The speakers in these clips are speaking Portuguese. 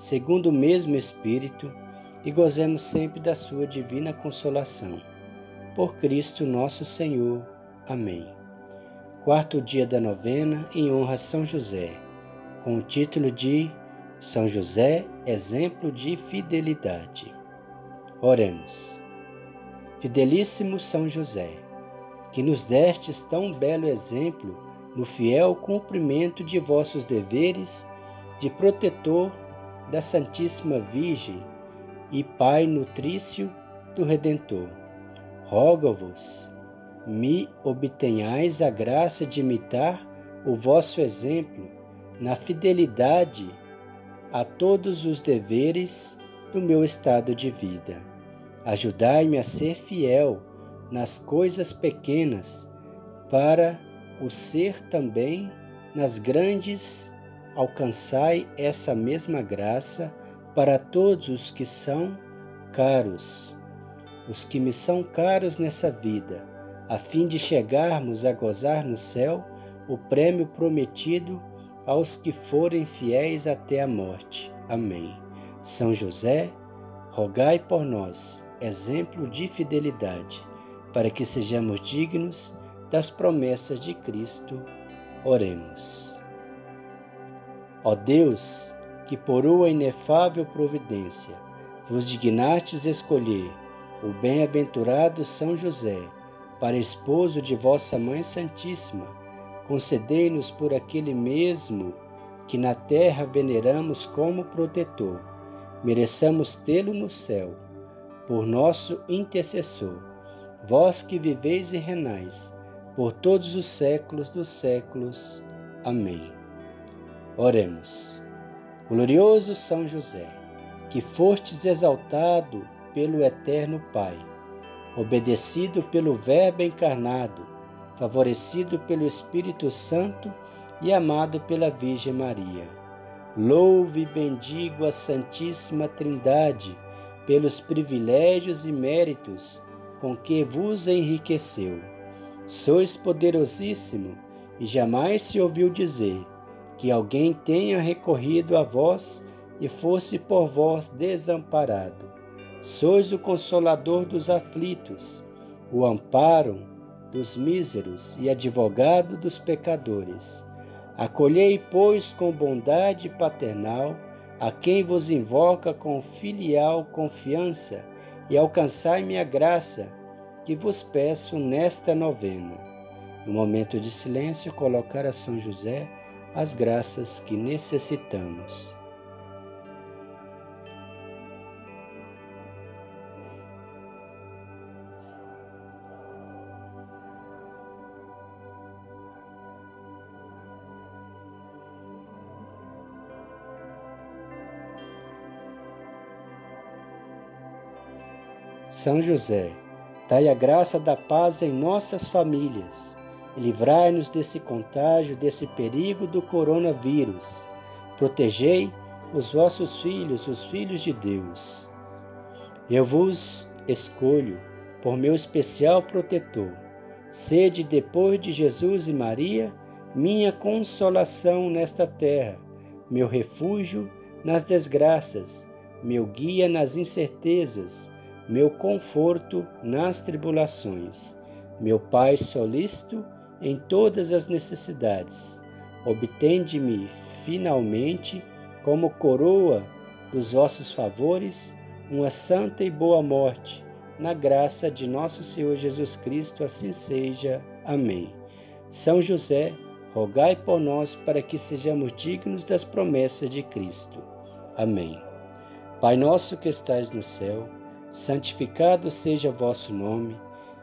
segundo o mesmo Espírito, e gozemos sempre da sua divina consolação. Por Cristo nosso Senhor. Amém. Quarto dia da novena em honra a São José, com o título de São José, exemplo de fidelidade. Oremos. Fidelíssimo São José, que nos destes tão belo exemplo no fiel cumprimento de vossos deveres de protetor da Santíssima Virgem e Pai nutrício do Redentor. Rogo-vos, me obtenhais a graça de imitar o vosso exemplo na fidelidade a todos os deveres do meu estado de vida. Ajudai-me a ser fiel nas coisas pequenas, para o ser também nas grandes. Alcançai essa mesma graça para todos os que são caros, os que me são caros nessa vida, a fim de chegarmos a gozar no céu o prêmio prometido aos que forem fiéis até a morte. Amém. São José, rogai por nós, exemplo de fidelidade, para que sejamos dignos das promessas de Cristo. Oremos. Ó Deus, que por uma inefável providência vos dignastes escolher o bem-aventurado São José para esposo de vossa Mãe Santíssima, concedei-nos por aquele mesmo que na terra veneramos como protetor, mereçamos tê-lo no céu, por nosso intercessor, vós que viveis e renais por todos os séculos dos séculos. Amém. Oremos. Glorioso São José, que fostes exaltado pelo Eterno Pai, obedecido pelo Verbo encarnado, favorecido pelo Espírito Santo e amado pela Virgem Maria. Louve e bendigo a Santíssima Trindade pelos privilégios e méritos com que vos enriqueceu. Sois poderosíssimo e jamais se ouviu dizer que alguém tenha recorrido a vós e fosse por vós desamparado. Sois o consolador dos aflitos, o amparo dos míseros e advogado dos pecadores. Acolhei, pois, com bondade paternal a quem vos invoca com filial confiança e alcançai minha graça, que vos peço nesta novena. No momento de silêncio, colocar a São José as graças que necessitamos. São José, dai a graça da paz em nossas famílias livrai-nos desse contágio, desse perigo do coronavírus. Protegei os vossos filhos, os filhos de Deus. Eu vos escolho por meu especial protetor. Sede, depois de Jesus e Maria, minha consolação nesta terra, meu refúgio nas desgraças, meu guia nas incertezas, meu conforto nas tribulações, meu Pai solícito em todas as necessidades. Obtende-me finalmente, como coroa dos vossos favores, uma santa e boa morte, na graça de nosso Senhor Jesus Cristo, assim seja. Amém. São José, rogai por nós para que sejamos dignos das promessas de Cristo. Amém. Pai nosso que estais no céu, santificado seja vosso nome,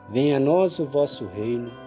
venha a nós o vosso reino